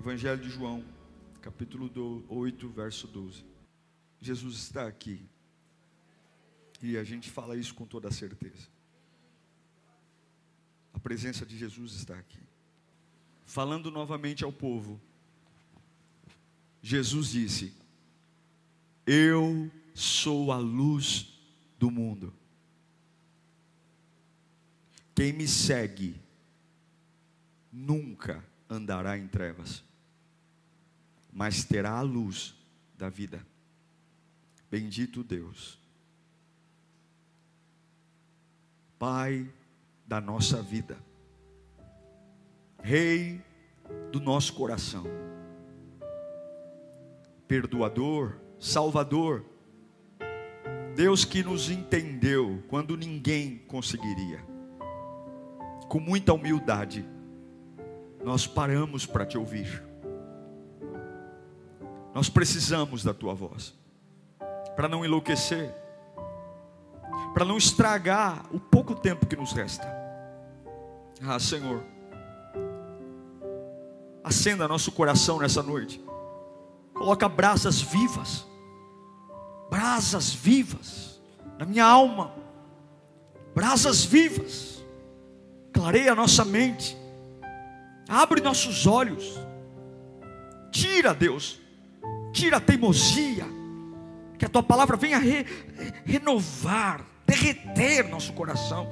Evangelho de João, capítulo 8, verso 12. Jesus está aqui. E a gente fala isso com toda certeza. A presença de Jesus está aqui. Falando novamente ao povo, Jesus disse: Eu sou a luz do mundo. Quem me segue nunca andará em trevas mas terá a luz da vida. Bendito Deus. Pai da nossa vida, Rei do nosso coração, Perdoador, Salvador, Deus que nos entendeu quando ninguém conseguiria, com muita humildade, nós paramos para te ouvir nós precisamos da tua voz, para não enlouquecer, para não estragar o pouco tempo que nos resta. Ah, Senhor, acenda nosso coração nessa noite, coloca brasas vivas, brasas vivas na minha alma, brasas vivas, clareia nossa mente, abre nossos olhos, tira, Deus, tira a teimosia, que a tua palavra venha re, renovar, derreter nosso coração,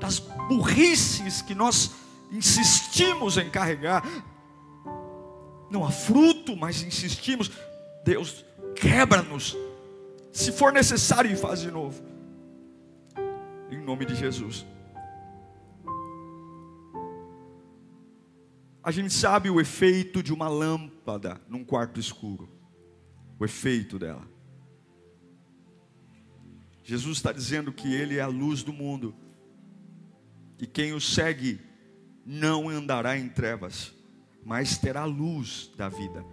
das burrices que nós insistimos em carregar. Não há fruto, mas insistimos. Deus, quebra-nos. Se for necessário, faz de novo. Em nome de Jesus. A gente sabe o efeito de uma lâmpada num quarto escuro. O efeito dela. Jesus está dizendo que Ele é a luz do mundo. E quem o segue não andará em trevas, mas terá a luz da vida.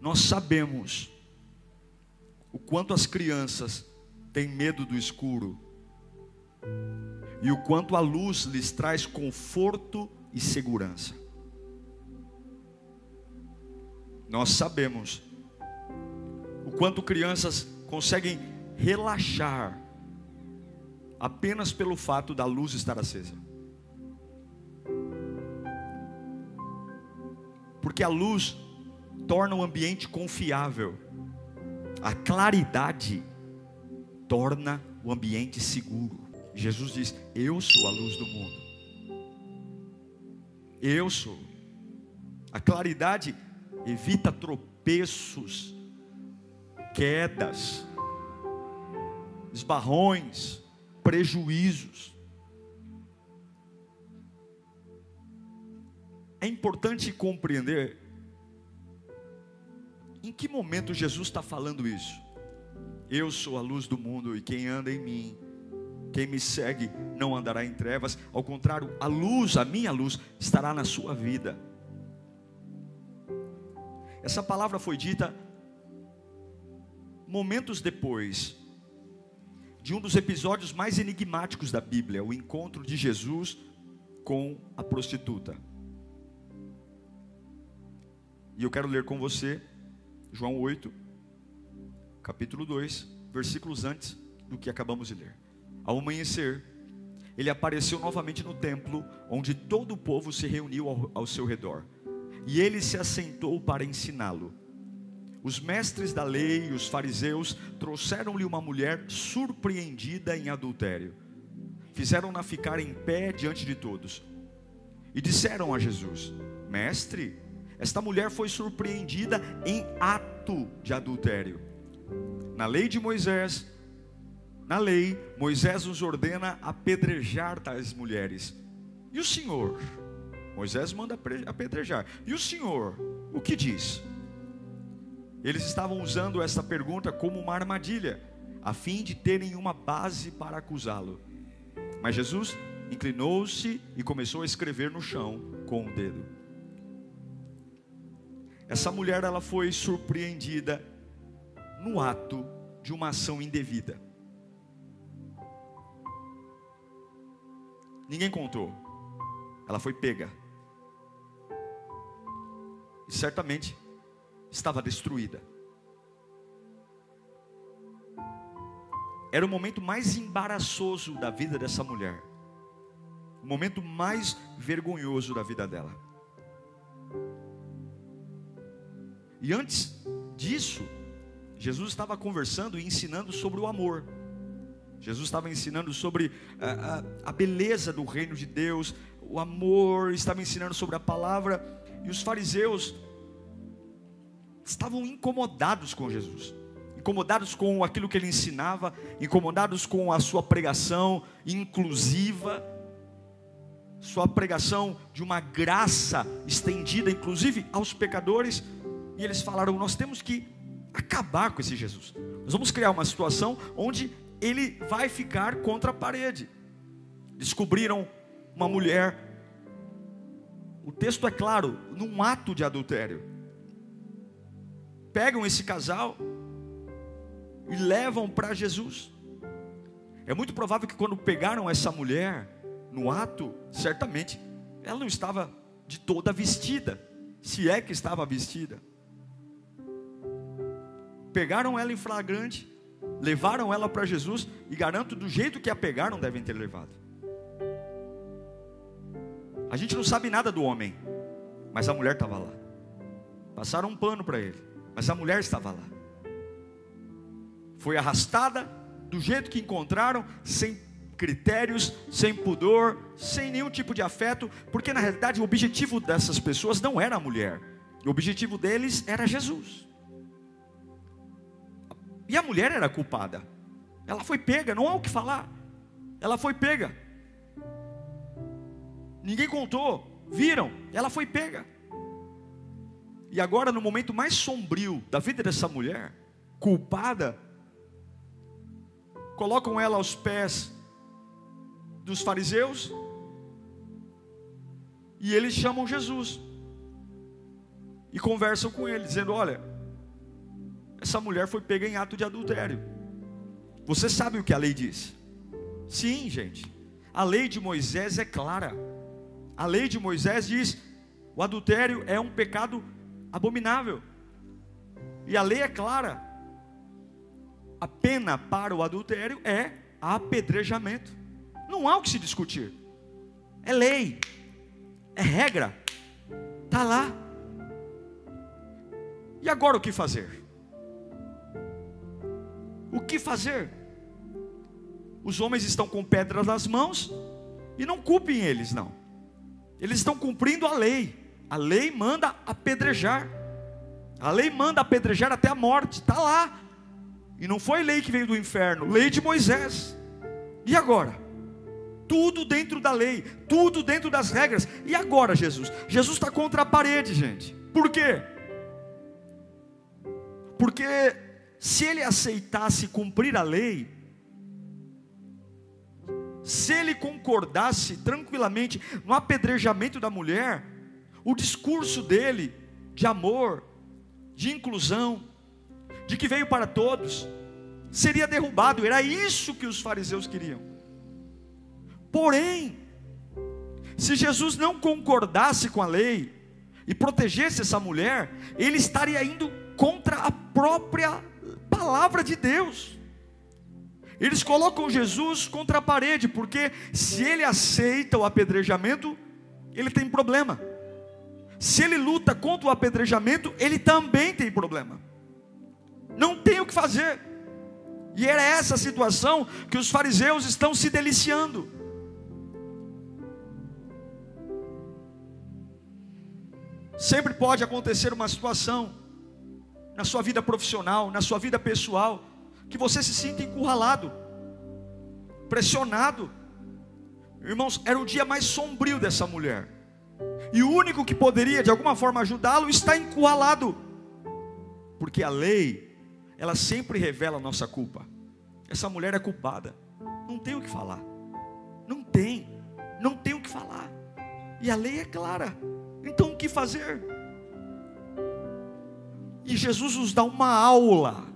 Nós sabemos o quanto as crianças têm medo do escuro e o quanto a luz lhes traz conforto e segurança. Nós sabemos o quanto crianças conseguem relaxar apenas pelo fato da luz estar acesa. Porque a luz torna o ambiente confiável. A claridade torna o ambiente seguro. Jesus diz: Eu sou a luz do mundo. Eu sou. A claridade evita tropeços, quedas, esbarrões, prejuízos. É importante compreender em que momento Jesus está falando isso. Eu sou a luz do mundo e quem anda em mim, quem me segue, não andará em trevas. Ao contrário, a luz, a minha luz, estará na sua vida. Essa palavra foi dita momentos depois de um dos episódios mais enigmáticos da Bíblia, o encontro de Jesus com a prostituta. E eu quero ler com você João 8, capítulo 2, versículos antes do que acabamos de ler. Ao amanhecer, ele apareceu novamente no templo, onde todo o povo se reuniu ao, ao seu redor e ele se assentou para ensiná-lo. Os mestres da lei e os fariseus trouxeram-lhe uma mulher surpreendida em adultério. Fizeram-na ficar em pé diante de todos. E disseram a Jesus: Mestre, esta mulher foi surpreendida em ato de adultério. Na lei de Moisés, na lei, Moisés nos ordena apedrejar tais mulheres. E o Senhor? Moisés manda apedrejar. E o Senhor, o que diz? Eles estavam usando essa pergunta como uma armadilha, a fim de terem uma base para acusá-lo. Mas Jesus inclinou-se e começou a escrever no chão com o dedo. Essa mulher ela foi surpreendida no ato de uma ação indevida. Ninguém contou. Ela foi pega. E certamente estava destruída. Era o momento mais embaraçoso da vida dessa mulher. O momento mais vergonhoso da vida dela. E antes disso, Jesus estava conversando e ensinando sobre o amor. Jesus estava ensinando sobre a, a, a, beleza do reino de Deus, o amor, estava ensinando sobre a palavra, e os fariseus estavam incomodados com Jesus, incomodados com aquilo que ele ensinava, incomodados com a sua pregação inclusiva, sua pregação de uma graça estendida, inclusive aos pecadores, e eles falaram: Nós temos que acabar com esse Jesus, nós vamos criar uma situação onde ele vai ficar contra a parede. Descobriram uma mulher, o texto é claro, num ato de adultério pegam esse casal e levam para Jesus. É muito provável que quando pegaram essa mulher no ato, certamente ela não estava de toda vestida, se é que estava vestida. Pegaram ela em flagrante, levaram ela para Jesus e garanto do jeito que a pegaram devem ter levado. A gente não sabe nada do homem, mas a mulher estava lá. Passaram um pano para ele. Mas a mulher estava lá. Foi arrastada do jeito que encontraram, sem critérios, sem pudor, sem nenhum tipo de afeto, porque na realidade o objetivo dessas pessoas não era a mulher, o objetivo deles era Jesus. E a mulher era culpada, ela foi pega, não há o que falar, ela foi pega. Ninguém contou, viram, ela foi pega. E agora, no momento mais sombrio da vida dessa mulher, culpada, colocam ela aos pés dos fariseus e eles chamam Jesus e conversam com ele, dizendo: Olha, essa mulher foi pega em ato de adultério. Você sabe o que a lei diz? Sim, gente. A lei de Moisés é clara. A lei de Moisés diz: o adultério é um pecado abominável. E a lei é clara. A pena para o adultério é apedrejamento. Não há o que se discutir. É lei. É regra. Está lá. E agora o que fazer? O que fazer? Os homens estão com pedras nas mãos e não culpem eles, não. Eles estão cumprindo a lei. A lei manda apedrejar. A lei manda apedrejar até a morte, está lá. E não foi lei que veio do inferno, lei de Moisés. E agora? Tudo dentro da lei, tudo dentro das regras. E agora, Jesus? Jesus está contra a parede, gente. Por quê? Porque se ele aceitasse cumprir a lei, se ele concordasse tranquilamente no apedrejamento da mulher, o discurso dele de amor, de inclusão, de que veio para todos, seria derrubado. Era isso que os fariseus queriam. Porém, se Jesus não concordasse com a lei e protegesse essa mulher, ele estaria indo contra a própria palavra de Deus. Eles colocam Jesus contra a parede, porque se ele aceita o apedrejamento, ele tem problema. Se ele luta contra o apedrejamento, ele também tem problema. Não tem o que fazer. E era essa situação que os fariseus estão se deliciando. Sempre pode acontecer uma situação na sua vida profissional, na sua vida pessoal, que você se sinta encurralado, pressionado. Irmãos, era o dia mais sombrio dessa mulher. E o único que poderia de alguma forma ajudá-lo está encurralado. Porque a lei, ela sempre revela a nossa culpa. Essa mulher é culpada. Não tem o que falar. Não tem. Não tem o que falar. E a lei é clara. Então o que fazer? E Jesus nos dá uma aula.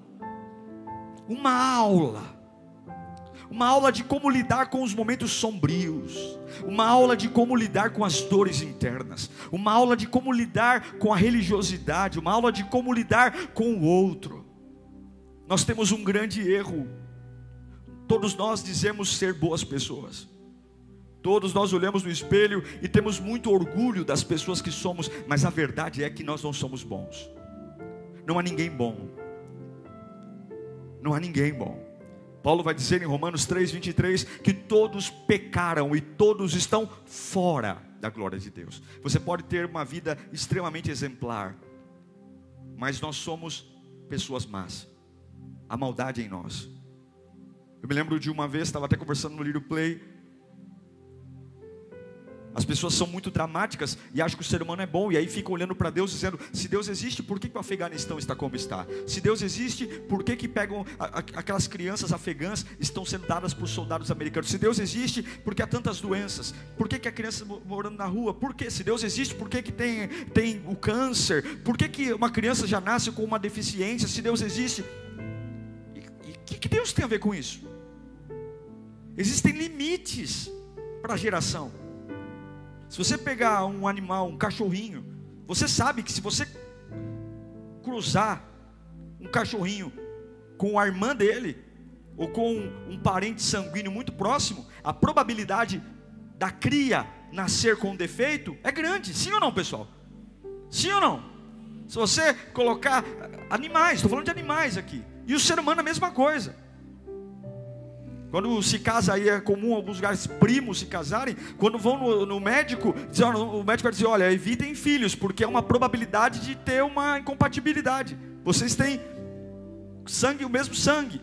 Uma aula uma aula de como lidar com os momentos sombrios, uma aula de como lidar com as dores internas, uma aula de como lidar com a religiosidade, uma aula de como lidar com o outro. Nós temos um grande erro. Todos nós dizemos ser boas pessoas. Todos nós olhamos no espelho e temos muito orgulho das pessoas que somos, mas a verdade é que nós não somos bons. Não há ninguém bom. Não há ninguém bom. Paulo vai dizer em Romanos 3:23 que todos pecaram e todos estão fora da glória de Deus. Você pode ter uma vida extremamente exemplar, mas nós somos pessoas más. A maldade em nós. Eu me lembro de uma vez, estava até conversando no Little Play, as pessoas são muito dramáticas e acham que o ser humano é bom, e aí ficam olhando para Deus dizendo: se Deus existe, por que, que o Afeganistão está como está? Se Deus existe, por que, que pegam a, a, aquelas crianças afegãs estão sendo dadas por soldados americanos? Se Deus existe, por que há tantas doenças? Por que, que a criança morando na rua? Por que? Se Deus existe, por que, que tem, tem o câncer? Por que, que uma criança já nasce com uma deficiência? Se Deus existe. E o que, que Deus tem a ver com isso? Existem limites para a geração. Se você pegar um animal, um cachorrinho, você sabe que se você cruzar um cachorrinho com a irmã dele, ou com um parente sanguíneo muito próximo, a probabilidade da cria nascer com defeito é grande, sim ou não, pessoal? Sim ou não? Se você colocar animais, estou falando de animais aqui, e o ser humano a mesma coisa. Quando se casa aí é comum alguns lugares primos se casarem, quando vão no, no médico, diz, o médico vai dizer, olha, evitem filhos, porque é uma probabilidade de ter uma incompatibilidade. Vocês têm sangue, o mesmo sangue.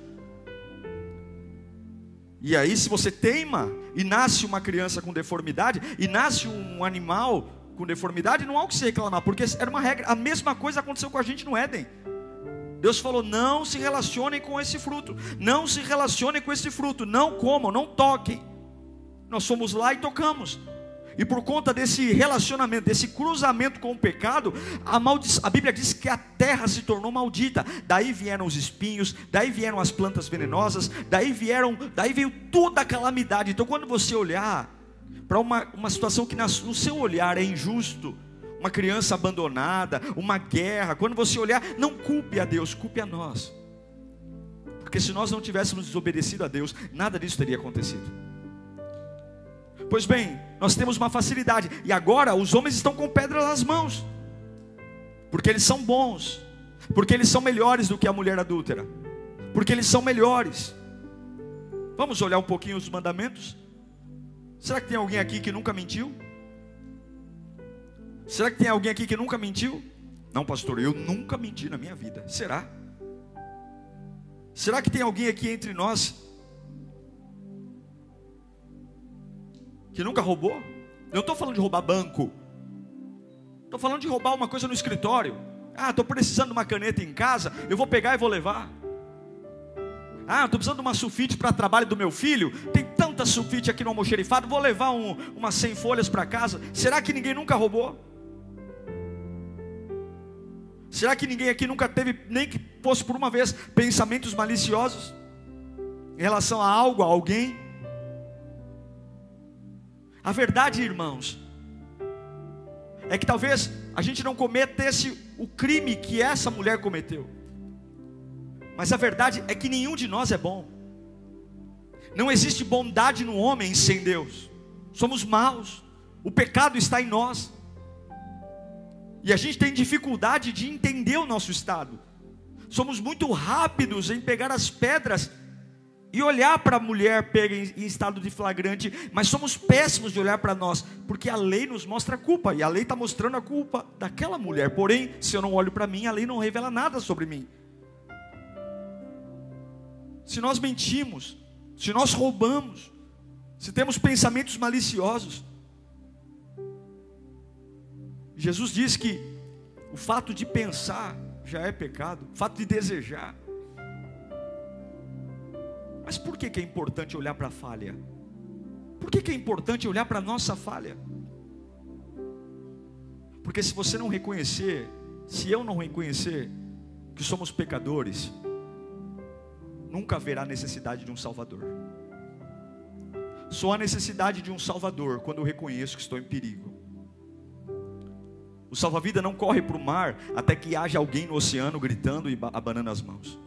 E aí, se você teima e nasce uma criança com deformidade, e nasce um animal com deformidade, não há o que se reclamar, porque era uma regra. A mesma coisa aconteceu com a gente no Éden. Deus falou: não se relacionem com esse fruto, não se relacionem com esse fruto, não comam, não toquem. Nós fomos lá e tocamos. E por conta desse relacionamento, desse cruzamento com o pecado, a, a Bíblia diz que a terra se tornou maldita. Daí vieram os espinhos, daí vieram as plantas venenosas, daí vieram, daí veio toda a calamidade. Então, quando você olhar para uma, uma situação que no seu olhar é injusto, uma criança abandonada, uma guerra, quando você olhar, não culpe a Deus, culpe a nós. Porque se nós não tivéssemos desobedecido a Deus, nada disso teria acontecido. Pois bem, nós temos uma facilidade, e agora os homens estão com pedra nas mãos, porque eles são bons, porque eles são melhores do que a mulher adúltera, porque eles são melhores. Vamos olhar um pouquinho os mandamentos? Será que tem alguém aqui que nunca mentiu? Será que tem alguém aqui que nunca mentiu? Não, pastor, eu nunca menti na minha vida. Será? Será que tem alguém aqui entre nós que nunca roubou? Não estou falando de roubar banco. Estou falando de roubar uma coisa no escritório. Ah, estou precisando de uma caneta em casa, eu vou pegar e vou levar. Ah, estou precisando de uma sulfite para trabalho do meu filho. Tem tanta sulfite aqui no almoxerifado, vou levar um, umas 100 folhas para casa. Será que ninguém nunca roubou? Será que ninguém aqui nunca teve, nem que fosse por uma vez, pensamentos maliciosos em relação a algo, a alguém? A verdade, irmãos, é que talvez a gente não cometesse o crime que essa mulher cometeu, mas a verdade é que nenhum de nós é bom, não existe bondade no homem sem Deus, somos maus, o pecado está em nós. E a gente tem dificuldade de entender o nosso estado. Somos muito rápidos em pegar as pedras e olhar para a mulher pega em, estado de flagrante, mas somos péssimos de olhar para nós, porque a lei nos mostra a culpa, e a lei está mostrando a culpa daquela mulher. Porém, se eu não olho para mim, a lei não revela nada sobre mim. Se nós mentimos, se nós roubamos, se temos pensamentos maliciosos, Jesus diz que o fato de pensar já é pecado, o fato de desejar. Mas por que, que é importante olhar para a falha? Por que, que é importante olhar para a nossa falha? Porque se você não reconhecer, se eu não reconhecer que somos pecadores, nunca haverá necessidade de um Salvador. Só há necessidade de um Salvador quando eu reconheço que estou em perigo. O salva-vida não corre para o mar até que haja alguém no oceano gritando e abanando as mãos.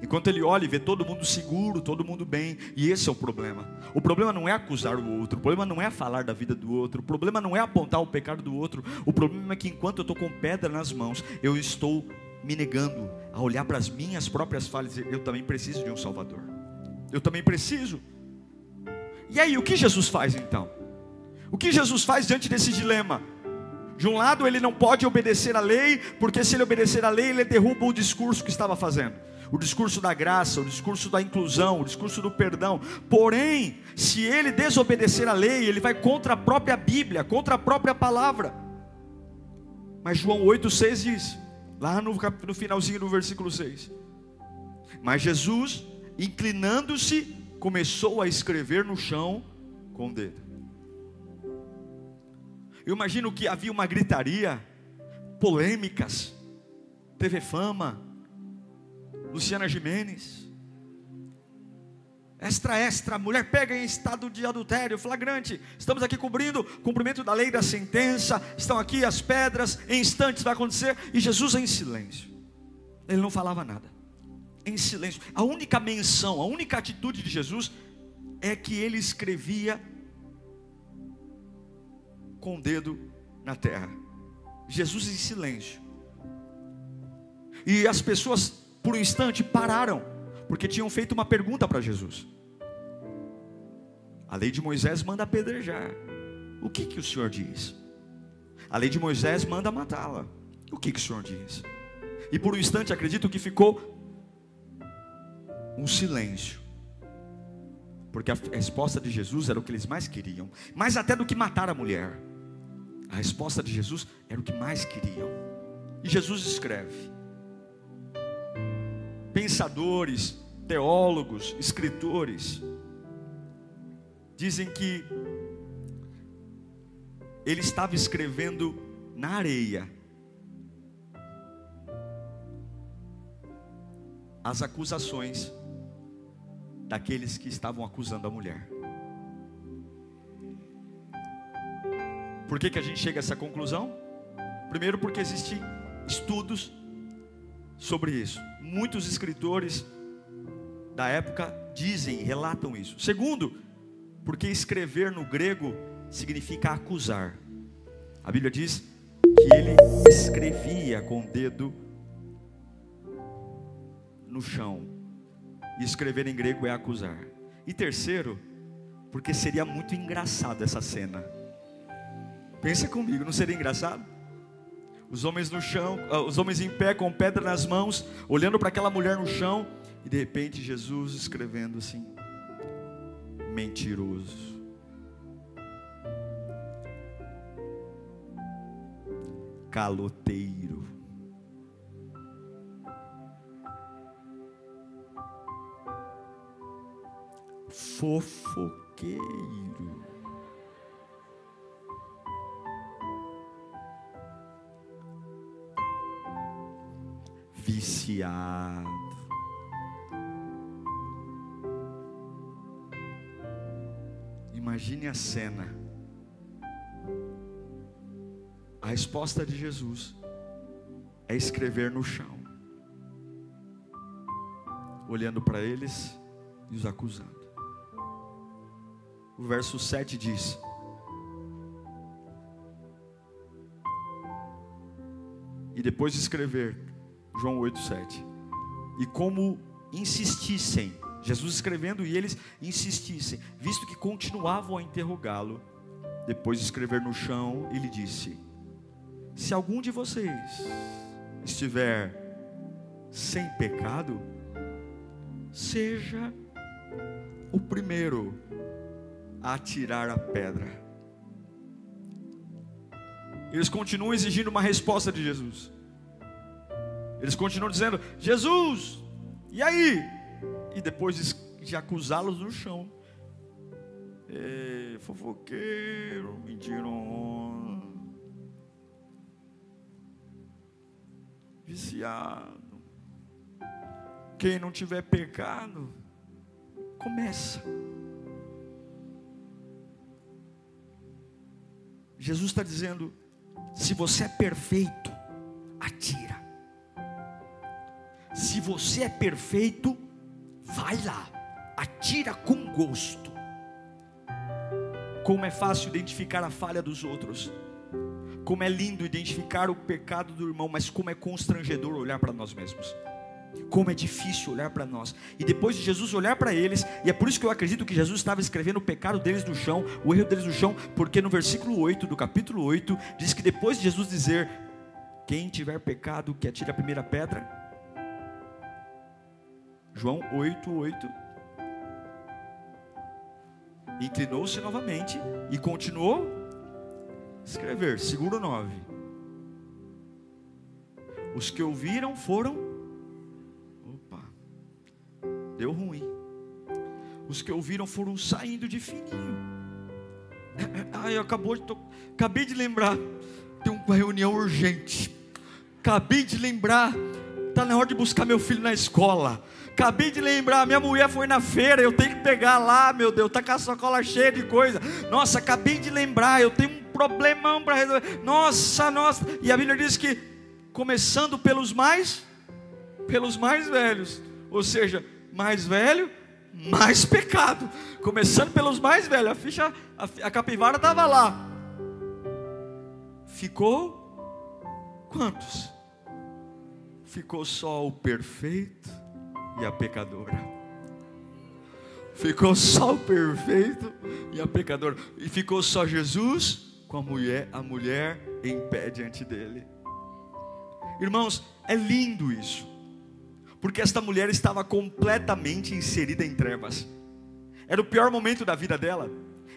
Enquanto ele olha e vê todo mundo seguro, todo mundo bem, e esse é o problema. O problema não é acusar o outro, o problema não é falar da vida do outro, o problema não é apontar o pecado do outro, o problema é que enquanto eu estou com pedra nas mãos, eu estou me negando a olhar para as minhas próprias falhas e dizer: eu também preciso de um Salvador, eu também preciso. E aí, o que Jesus faz então? O que Jesus faz diante desse dilema? De um lado, ele não pode obedecer à lei, porque se ele obedecer à lei, ele derruba o discurso que estava fazendo. O discurso da graça, o discurso da inclusão, o discurso do perdão. Porém, se ele desobedecer à lei, ele vai contra a própria Bíblia, contra a própria palavra. Mas João 8,6 diz, lá no, no finalzinho do versículo 6. Mas Jesus, inclinando-se, começou a escrever no chão com o dedo. Eu imagino que havia uma gritaria, polêmicas, TV Fama, Luciana Jimenez. Extra, extra, mulher pega em estado de adultério, flagrante. Estamos aqui cobrindo cumprimento da lei da sentença. Estão aqui as pedras, em instantes vai acontecer. E Jesus em silêncio. Ele não falava nada. Em silêncio. A única menção, a única atitude de Jesus é que ele escrevia com o dedo na terra. Jesus em silêncio. E as pessoas, por um instante, pararam, porque tinham feito uma pergunta para Jesus. A lei de Moisés manda apedrejar. O que, que o Senhor diz? A lei de Moisés manda matá-la. O que, que o Senhor diz? E por um instante acredito que ficou um silêncio. Porque a resposta de Jesus era o que eles mais queriam, mais até do que matar a mulher. A resposta de Jesus era o que mais queriam. E Jesus escreve. Pensadores, teólogos, escritores dizem que ele estava escrevendo na areia as acusações daqueles que estavam acusando a mulher. Por que, que a gente chega a essa conclusão? Primeiro, porque existem estudos sobre isso. Muitos escritores da época dizem, relatam isso. Segundo, porque escrever no grego significa acusar. A Bíblia diz que ele escrevia com o dedo no chão. E escrever em grego é acusar. E terceiro, porque seria muito engraçado essa cena. Pensa comigo, não seria engraçado? Os homens no chão, ah, os homens em pé com pedra nas mãos, olhando para aquela mulher no chão, e de repente Jesus escrevendo assim: mentiroso. Caloteiro. Fofoqueiro. Viciado. Imagine a cena. A resposta de Jesus é escrever no chão, olhando para eles e os acusando. O verso 7 diz: E depois de escrever, João 8,7. E como insistissem, Jesus escrevendo e eles insistissem, visto que continuavam a interrogá-lo, depois de escrever no chão, ele disse: Se algum de vocês estiver sem pecado, seja o primeiro a tirar a pedra. Eles continuam exigindo uma resposta de Jesus. Eles continuam dizendo: Jesus, e aí? E depois de acusá-los no chão. É, fofoqueiro, mentiroso, viciado. Quem não tiver pecado, começa. Jesus está dizendo: se você é perfeito, Se você é perfeito, vai lá, atira com gosto. Como é fácil identificar a falha dos outros. Como é lindo identificar o pecado do irmão, mas como é constrangedor olhar para nós mesmos. Como é difícil olhar para nós. E depois de Jesus olhar para eles, e é por isso que eu acredito que Jesus estava escrevendo o pecado deles no chão, o erro deles no chão, porque no versículo 8 do capítulo 8, diz que depois de Jesus dizer: Quem tiver pecado, que atire a primeira pedra. João 8, 8 inclinou-se novamente e continuou a escrever. Seguro 9. Os que ouviram foram. Opa, deu ruim. Os que ouviram foram saindo de fininho. Ai, acabou de to... acabei de lembrar. Tem uma reunião urgente. Acabei de lembrar. Está na hora de buscar meu filho na escola. Acabei de lembrar, minha mulher foi na feira, eu tenho que pegar lá, meu Deus, tá com a sacola cheia de coisa. Nossa, acabei de lembrar, eu tenho um problemão para resolver. Nossa, nossa. E a Bíblia diz que começando pelos mais pelos mais velhos, ou seja, mais velho, mais pecado. Começando pelos mais velhos, a ficha a, a capivara estava lá. Ficou quantos? Ficou só o perfeito e a pecadora. Ficou só o perfeito e a pecadora. E ficou só Jesus com a mulher, a mulher em pé diante dele. Irmãos, é lindo isso. Porque esta mulher estava completamente inserida em trevas. Era o pior momento da vida dela.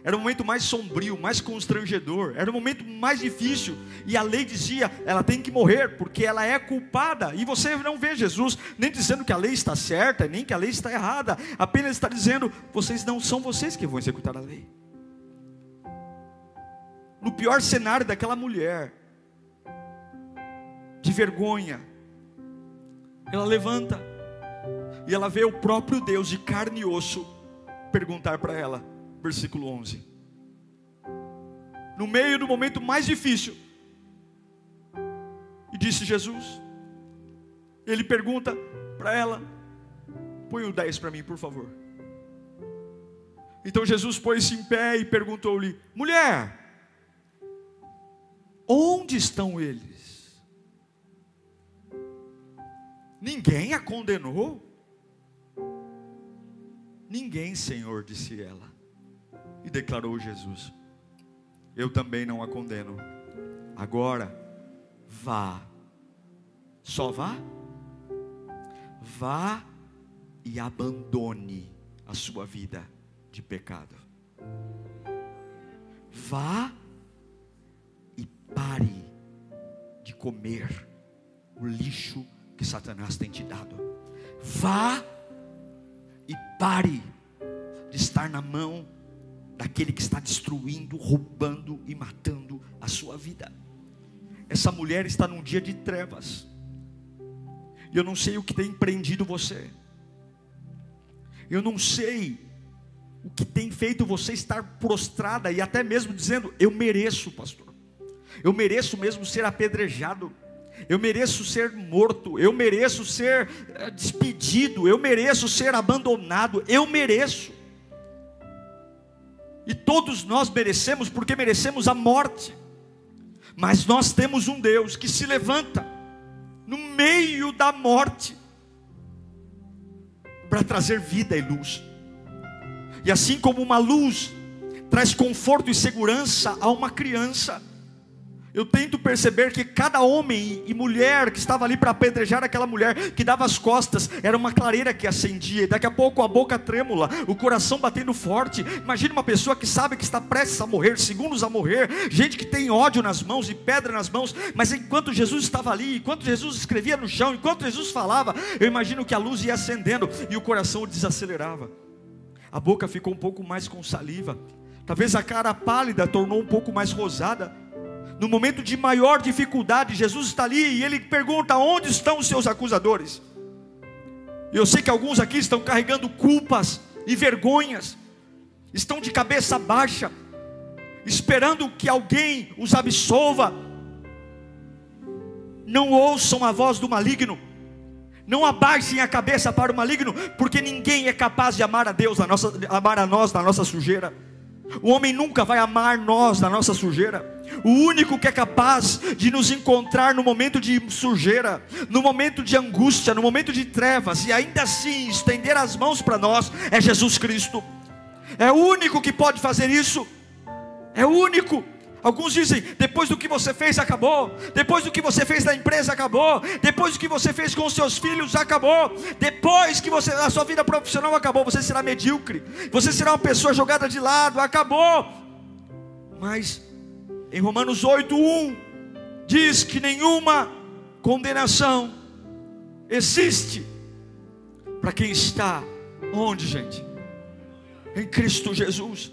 Era o momento mais sombrio, mais constrangedor, era o momento mais difícil. E a lei dizia: ela tem que morrer, porque ela é culpada. E você não vê Jesus nem dizendo que a lei está certa, nem que a lei está errada. Apenas está dizendo: vocês não são vocês que vão executar a lei. No pior cenário daquela mulher, de vergonha, ela levanta e ela vê o próprio Deus de carne e osso perguntar para ela: versículo 11. No meio do momento mais difícil, e disse Jesus, ele pergunta para ela: põe o 10 para mim, por favor. Então Jesus pôs-se em pé e perguntou-lhe: mulher, onde estão eles? Ninguém a condenou? Ninguém, Senhor, disse ela. E declarou Jesus: Eu também não a condeno. Agora, vá. Só vá? Vá e abandone a sua vida de pecado. Vá e pare de comer o lixo que Satanás tem te dado. Vá e pare de estar na mão daquele que está destruindo, roubando e matando a sua vida. Essa mulher está num dia de trevas. E eu não sei o que tem prendido você. Eu não sei o que tem feito você estar prostrada e até mesmo dizendo: Eu mereço, pastor. Eu mereço mesmo ser apedrejado. Eu mereço ser morto. Eu mereço ser eh, despedido. Eu mereço ser abandonado. Eu mereço. E todos nós merecemos, porque merecemos a morte. Mas nós temos um Deus que se levanta no meio da morte para trazer vida e luz. E assim como uma luz traz conforto e segurança a uma criança, Eu tento perceber que cada homem e mulher que estava ali para apedrejar aquela mulher, que dava as costas, era uma clareira que acendia, e daqui a pouco a boca trêmula, o coração batendo forte. Imagina uma pessoa que sabe que está prestes a morrer, segundos a morrer, gente que tem ódio nas mãos e pedra nas mãos, mas enquanto Jesus estava ali, enquanto Jesus escrevia no chão, enquanto Jesus falava, eu imagino que a luz ia acendendo e o coração desacelerava. A boca ficou um pouco mais com saliva, talvez a cara pálida tornou um pouco mais rosada no momento de maior dificuldade, Jesus está ali e ele pergunta: onde estão os seus acusadores? Eu sei que alguns aqui estão carregando culpas e vergonhas, estão de cabeça baixa, esperando que alguém os absolva. Não ouçam a voz do maligno, não abaixem a cabeça para o maligno, porque ninguém é capaz de amar a Deus, a nossa, amar a nós na nossa sujeira. O homem nunca vai amar nós na nossa sujeira. O único que é capaz de nos encontrar no momento de sujeira, no momento de angústia, no momento de trevas, e ainda assim estender as mãos para nós, é Jesus Cristo. É o único que pode fazer isso. É o único. Alguns dizem: depois do que você fez, acabou. Depois do que você fez na empresa, acabou. Depois do que você fez com os seus filhos, acabou. Depois que você, a sua vida profissional acabou, você será medíocre. Você será uma pessoa jogada de lado, acabou. Mas em Romanos 8:1 diz que nenhuma condenação existe para quem está onde, gente? Em Cristo Jesus.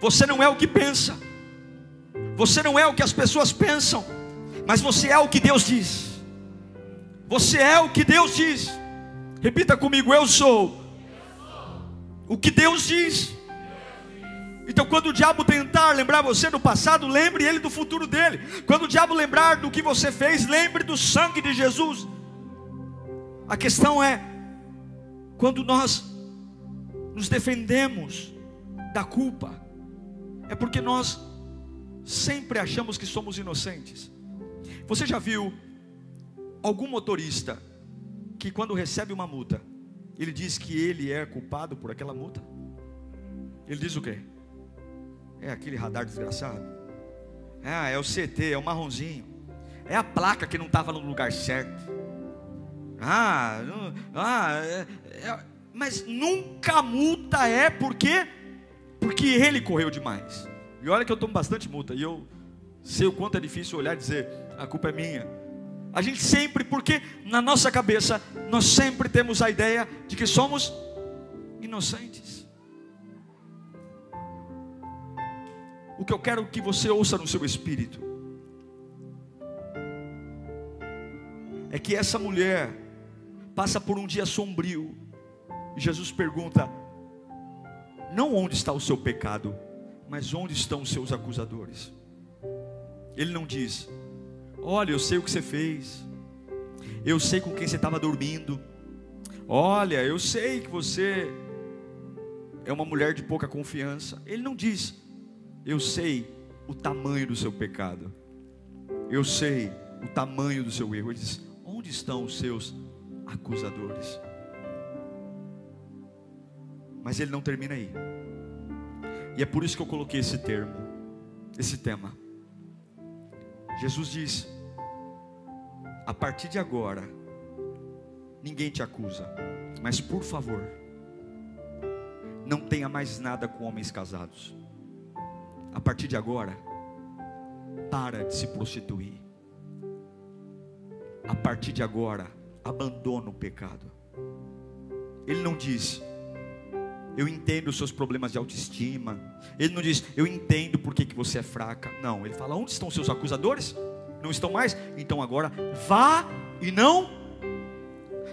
Você não é o que pensa. Você não é o que as pessoas pensam, mas você é o que Deus diz. Você é o que Deus diz. Repita comigo: eu sou o que Deus diz. Então, quando o diabo tentar lembrar você do passado, lembre ele do futuro dele. Quando o diabo lembrar do que você fez, lembre do sangue de Jesus. A questão é, quando nós nos defendemos da culpa, é porque nós sempre achamos que somos inocentes. Você já viu algum motorista que, quando recebe uma multa, ele diz que ele é culpado por aquela multa? Ele diz o quê? É aquele radar desgraçado. Ah, é o CT, é o marronzinho. É a placa que não estava no lugar certo. Ah, ah é, é, mas nunca multa é porque porque ele correu demais. E olha que eu tomo bastante multa. E eu sei o quanto é difícil olhar e dizer: a culpa é minha. A gente sempre, porque na nossa cabeça, nós sempre temos a ideia de que somos inocentes. O que eu quero que você ouça no seu espírito é que essa mulher passa por um dia sombrio. E Jesus pergunta: não onde está o seu pecado, mas onde estão os seus acusadores? Ele não diz: Olha, eu sei o que você fez. Eu sei com quem você estava dormindo. Olha, eu sei que você é uma mulher de pouca confiança. Ele não diz: Eu sei o tamanho do seu pecado. Eu sei o tamanho do seu erro. Ele diz: Onde estão os seus acusadores? Mas ele não termina aí. E é por isso que eu coloquei esse termo, esse tema. Jesus diz: a partir de agora, ninguém te acusa, mas por favor, não tenha mais nada com homens casados. A partir de agora, para de se prostituir. A partir de agora, abandona o pecado. Ele não diz, eu entendo os seus problemas de autoestima. Ele não diz, eu entendo porque que você é fraca. Não, ele fala, onde estão seus acusadores? Não estão mais? Então agora vá e não.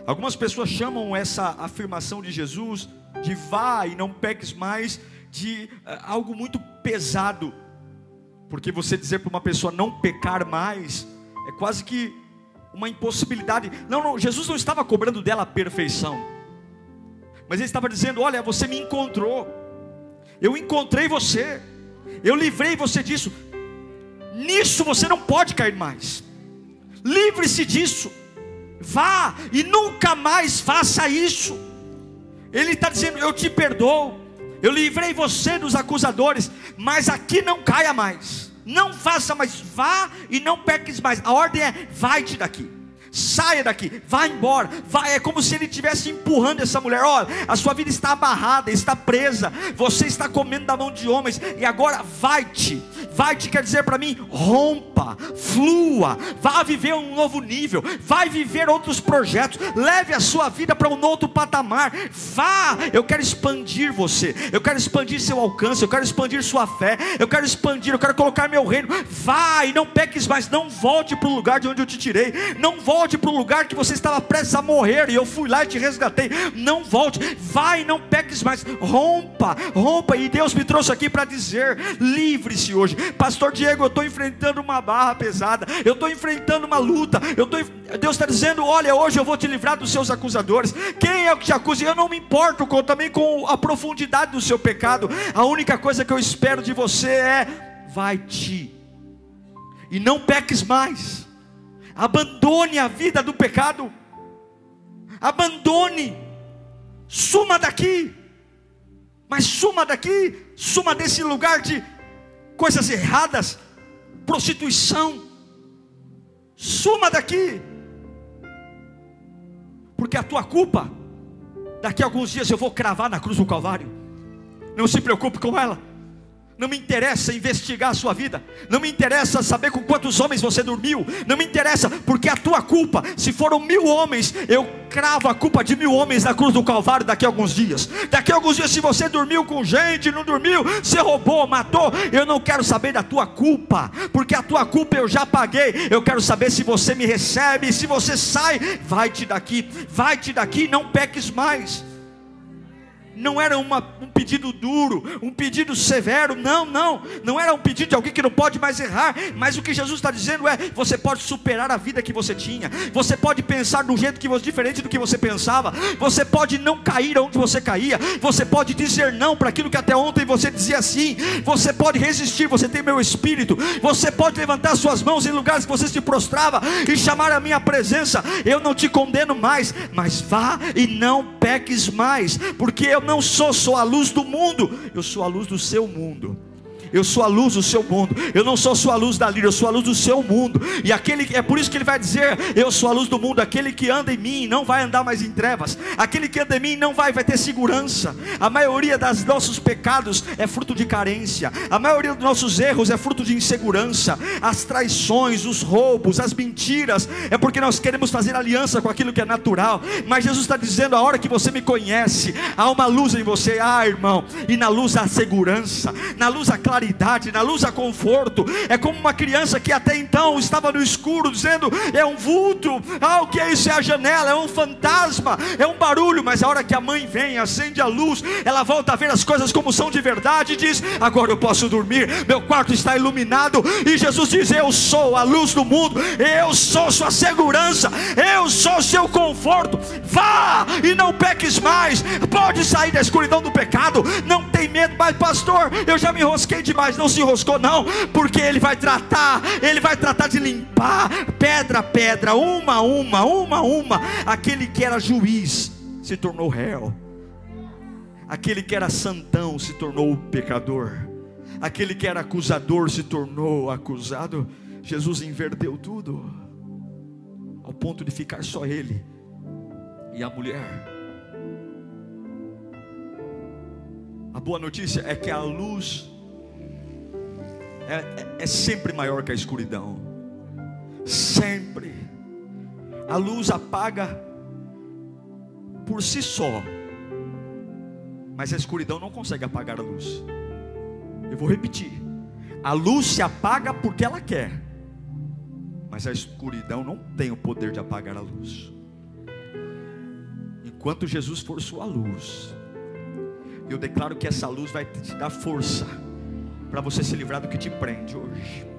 Algumas pessoas chamam essa afirmação de Jesus de vá e não peques mais de uh, algo muito pesado. Porque você dizer para uma pessoa não pecar mais é quase que uma impossibilidade. Não, não, Jesus não estava cobrando dela a perfeição. Mas ele estava dizendo: Olha, você me encontrou, eu encontrei você, eu livrei você disso. Nisso você não pode cair mais. Livre-se disso. Vá e nunca mais faça isso. Ele está dizendo: Eu te perdoo. Eu livrei você dos acusadores, mas aqui não caia mais. não faça mais, vá e não peques mais. A ordem é: vai-te daqui saia daqui, vá embora. Vai, é como se ele estivesse empurrando essa mulher. Olha, a sua vida está amarrada, está presa. Você está comendo da mão de homens e agora vai-te. Vai-te quer dizer para mim, rompa, flua, vá viver um novo nível, vai viver outros projetos, leve a sua vida para um outro patamar. Vá, eu quero expandir você. Eu quero expandir seu alcance, eu quero expandir sua fé, eu quero expandir, eu quero colocar meu reino. Vá e não peques mais, não volte para o lugar de onde eu te tirei. Não volte volte para o lugar que você estava prestes a morrer e eu fui lá e te resgatei. Não volte, vai, não peques mais, rompa, rompa. E Deus me trouxe aqui para dizer: livre-se hoje, Pastor Diego. Eu estou enfrentando uma barra pesada, eu estou enfrentando uma luta. Eu tô, Deus está dizendo: olha, hoje eu vou te livrar dos seus acusadores. Quem é o que te acusa? Eu não me importo com, também com a profundidade do seu pecado. A única coisa que eu espero de você é: vai-te e não peques mais abandone a vida do pecado, abandone, suma daqui, mas suma daqui, suma desse lugar de coisas erradas, prostituição, suma daqui, porque a tua culpa, daqui a alguns dias eu vou cravar na cruz do Calvário, não se preocupe com ela. Não me interessa investigar a sua vida. Não me interessa saber com quantos homens você dormiu. Não me interessa, porque a tua culpa, se foram mil homens, eu cravo a culpa de mil homens na cruz do Calvário daqui a alguns dias. Daqui a alguns dias, se você dormiu com gente, não dormiu, você roubou, matou, eu não quero saber da tua culpa, porque a tua culpa eu já paguei. Eu quero saber se você me recebe, se você sai, vai-te daqui, vai-te daqui, não peques mais não era uma, um pedido duro, um pedido severo, não, não, não era um pedido de alguém que não pode mais errar, mas o que Jesus está dizendo é: você pode superar a vida que você tinha, você pode pensar do jeito que você, diferente do que você pensava, você pode não cair onde você caía, você pode dizer não para aquilo que até ontem você dizia sim, você pode resistir, você tem meu espírito, você pode levantar suas mãos em lugares que você se prostrava e chamar a minha presença, eu não te condeno mais, mas vá e não peques mais, porque eu não sou só a luz do mundo, eu sou a luz do seu mundo eu sou a luz do seu mundo. Eu não sou só a luz da lira, eu sou a luz do seu mundo. E aquele é por isso que ele vai dizer: Eu sou a luz do mundo. Aquele que anda em mim não vai andar mais em trevas. Aquele que anda em mim não vai, vai ter segurança. A maioria dos nossos pecados é fruto de carência. A maioria dos nossos erros é fruto de insegurança. As traições, os roubos, as mentiras é porque nós queremos fazer aliança com aquilo que é natural. Mas Jesus está dizendo: a hora que você me conhece, há uma luz em você, ah, irmão. E na luz há segurança, na luz há claridade claridade, na luz há conforto. É como uma criança que até então estava no escuro, dizendo: é um vulto, ah, o que é isso? É a janela, é um fantasma, é um barulho. Mas a hora que a mãe vem, acende a luz, ela volta a ver as coisas como são de verdade e diz: agora eu posso dormir, meu quarto está iluminado. E Jesus diz: Eu sou a luz do mundo, eu sou sua segurança, eu sou seu conforto. Vá e não peques mais, pode sair da escuridão do pecado, não tem medo, mas pastor, eu já me enrosquei de mas não se enroscou, não, porque Ele vai tratar, Ele vai tratar de limpar, pedra a pedra, uma a uma, uma a uma. Aquele que era juiz se tornou réu, aquele que era santão se tornou pecador, aquele que era acusador se tornou acusado. Jesus inverteu tudo, ao ponto de ficar só ele e a mulher. A boa notícia é que a luz é, é, é sempre maior que a escuridão. Sempre. A luz apaga por si só, mas a escuridão não consegue apagar a luz. Eu vou repetir: a luz se apaga porque ela quer, mas a escuridão não tem o poder de apagar a luz. Enquanto Jesus for sua luz, eu declaro que essa luz vai te dar força para você se livrar do que te prende hoje.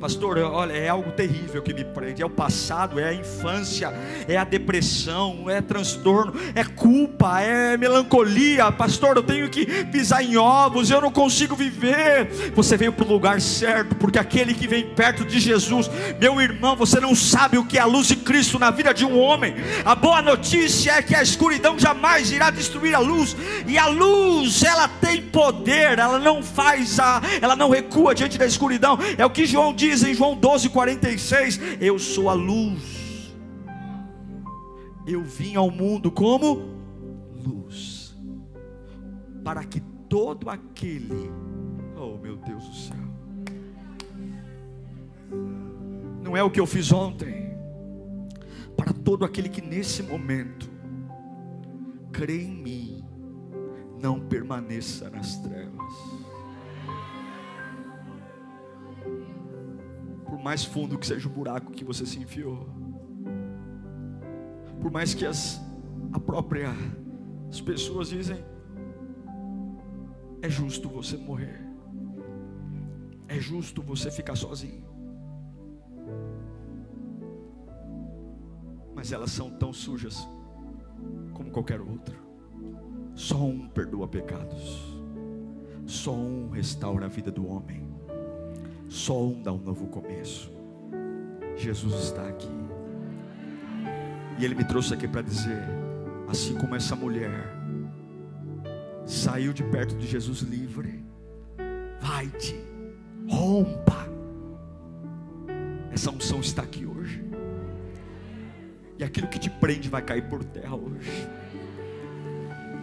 Pastor, olha, é algo terrível que me prende. É o passado, é a infância, é a depressão, é transtorno, é culpa, é melancolia. Pastor, eu tenho que pisar em ovos, eu não consigo viver. Você veio para o lugar certo, porque aquele que vem perto de Jesus, meu irmão, você não sabe o que é a luz de Cristo na vida de um homem. A boa notícia é que a escuridão jamais irá destruir a luz, e a luz, ela tem poder, ela não faz a, ela não recua diante da escuridão. É o que João diz diz em João 12:46: Eu sou a luz. Eu vim ao mundo como luz, para que todo aquele, oh meu Deus do céu, não é o que eu fiz ontem, para todo aquele que nesse momento crê em mim, não permaneça nas trevas. Por mais fundo que seja o buraco que você se enfiou, por mais que as, a própria as pessoas dizem, é justo você morrer, é justo você ficar sozinho, mas elas são tão sujas como qualquer outro. Só um perdoa pecados, só um restaura a vida do homem. Só um dá um novo começo. Jesus está aqui. E Ele me trouxe aqui para dizer: assim como essa mulher saiu de perto de Jesus livre, vai-te, rompa. Essa unção está aqui hoje. E aquilo que te prende vai cair por terra hoje.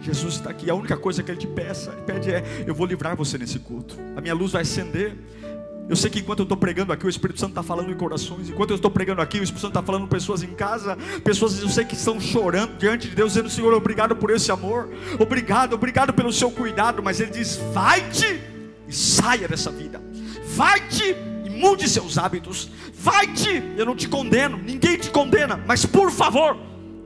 Jesus está aqui. A única coisa que Ele te peça, Ele pede é: Eu vou livrar você nesse culto. A minha luz vai acender. Eu sei que enquanto eu estou pregando aqui, o Espírito Santo está falando em corações. Enquanto eu estou pregando aqui, o Espírito Santo está falando pessoas em casa. Pessoas eu sei que estão chorando diante de Deus, dizendo: Senhor, obrigado por esse amor. Obrigado, obrigado pelo seu cuidado. Mas Ele diz: vai-te e saia dessa vida. Vai-te e mude seus hábitos. Vai-te, eu não te condeno, ninguém te condena. Mas por favor,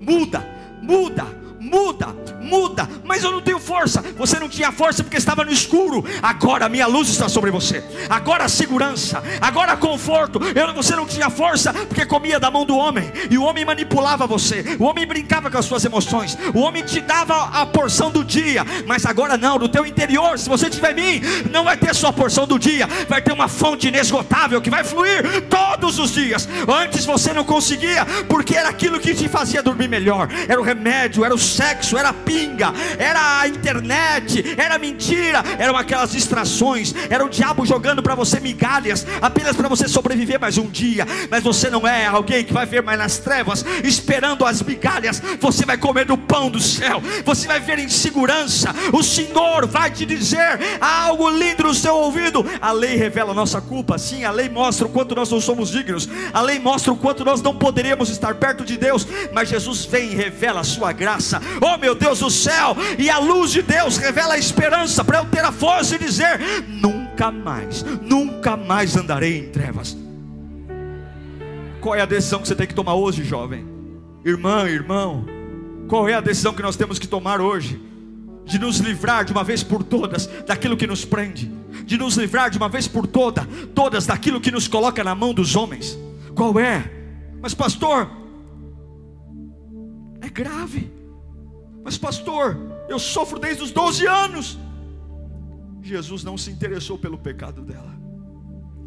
muda, muda, muda, muda, mas eu não tenho força. Você não tinha força porque estava no escuro. Agora a minha luz está sobre você. Agora a segurança, agora conforto. Eu, você não tinha força porque comia da mão do homem e o homem manipulava você. O homem brincava com as suas emoções. O homem te dava a porção do dia, mas agora não. No teu interior, se você tiver mim, não vai ter sua porção do dia. Vai ter uma fonte inesgotável que vai fluir todos os dias. Antes você não conseguia porque era aquilo que te fazia dormir melhor. Era o remédio, era o sexo, era pinga, era a internet, era mentira, eram aquelas distrações, era o diabo jogando para você migalhas, apenas para você sobreviver mais um dia. Mas você não é alguém que vai ver mais nas trevas, esperando as migalhas. Você vai comer do pão do céu, você vai ver em segurança. O Senhor vai te dizer algo lindo no seu ouvido. A lei revela a nossa culpa, sim, a lei mostra o quanto nós não somos dignos, a lei mostra o quanto nós não poderíamos estar perto de Deus, mas Jesus vem e revela a sua graça. Oh meu Deus do céu, e a luz de Deus revela a esperança para eu ter a força de dizer: nunca mais, nunca mais andarei em trevas. Qual é a decisão que você tem que tomar hoje, jovem? Irmã, irmão, qual é a decisão que nós temos que tomar hoje? De nos livrar de uma vez por todas daquilo que nos prende, de nos livrar de uma vez por toda, todas daquilo que nos coloca na mão dos homens. Qual é? Mas pastor, é grave. Mas, pastor, eu sofro desde os 12 anos. Jesus não se interessou pelo pecado dela,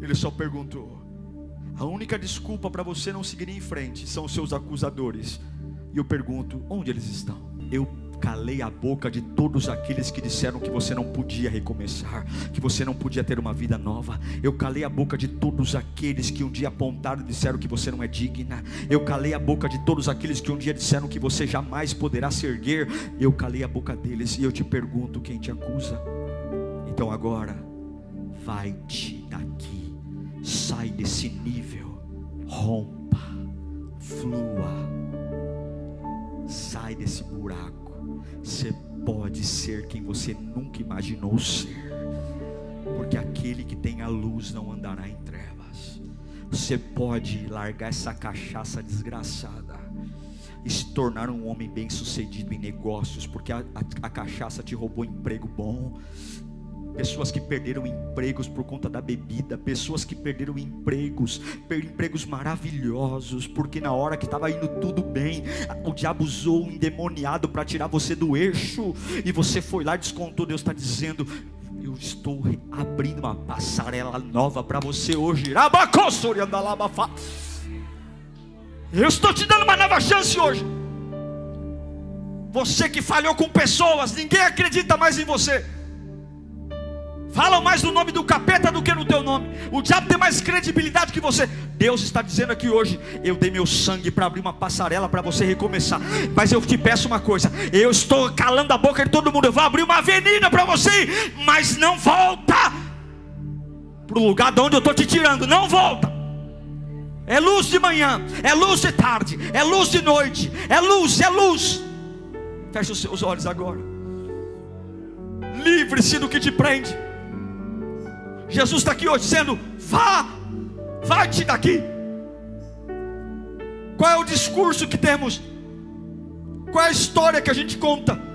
ele só perguntou. A única desculpa para você não seguir em frente são os seus acusadores. E eu pergunto: onde eles estão? Eu calei a boca de todos aqueles que disseram que você não podia recomeçar, que você não podia ter uma vida nova. Eu calei a boca de todos aqueles que um dia apontaram e disseram que você não é digna. Eu calei a boca de todos aqueles que um dia disseram que você jamais poderá se erguer. Eu calei a boca deles e eu te pergunto: quem te acusa? Então agora, vai-te daqui, sai desse nível, rompa, flua, sai desse buraco você pode ser quem você nunca imaginou ser, porque aquele que tem a luz não andará em trevas. Você pode largar essa cachaça desgraçada e se tornar um homem bem sucedido em negócios, porque a, a, a cachaça te roubou emprego bom, pessoas que perderam empregos por conta da bebida, pessoas que perderam empregos, empregos maravilhosos, porque na hora que estava indo tudo bem, o diabo usou um endemoniado para tirar você do eixo, e você foi lá e descontou. Deus está dizendo: Eu estou abrindo uma passarela nova para você hoje. Eu estou te dando uma nova chance hoje. Você que falhou com pessoas, ninguém acredita mais em você. Falam mais no nome do capeta do que no teu nome. O diabo tem mais credibilidade que você. Deus está dizendo aqui hoje: eu dei meu sangue para abrir uma passarela para você recomeçar. Mas eu te peço uma coisa: eu estou calando a boca de todo mundo. Eu vou abrir uma avenida para você, mas não volta para o lugar de onde eu estou te tirando. Não volta. É luz de manhã, é luz de tarde, é luz de noite, é luz, é luz. Feche os seus olhos agora. Livre-se do que te prende. Jesus está aqui hoje dizendo: vá, vai-te daqui. Qual é o discurso que temos? Qual é a história que a gente conta?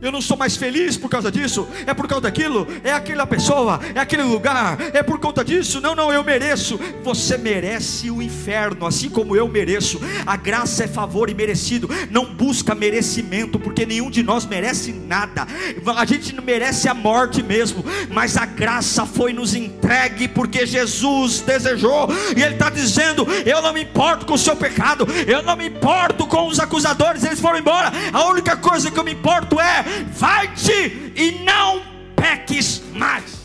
Eu não sou mais feliz por causa disso, é por causa daquilo, é aquela pessoa, é aquele lugar, é por conta disso. Não, não, eu mereço. Você merece o inferno, assim como eu mereço. A graça é favor e merecido. Não busca merecimento, porque nenhum de nós merece nada. A gente não merece a morte mesmo, mas a graça foi nos entregue porque Jesus desejou, e Ele está dizendo: Eu não me importo com o seu pecado, eu não me importo com os acusadores, eles foram embora. A única coisa que eu me importo é vai-te e não peques mais.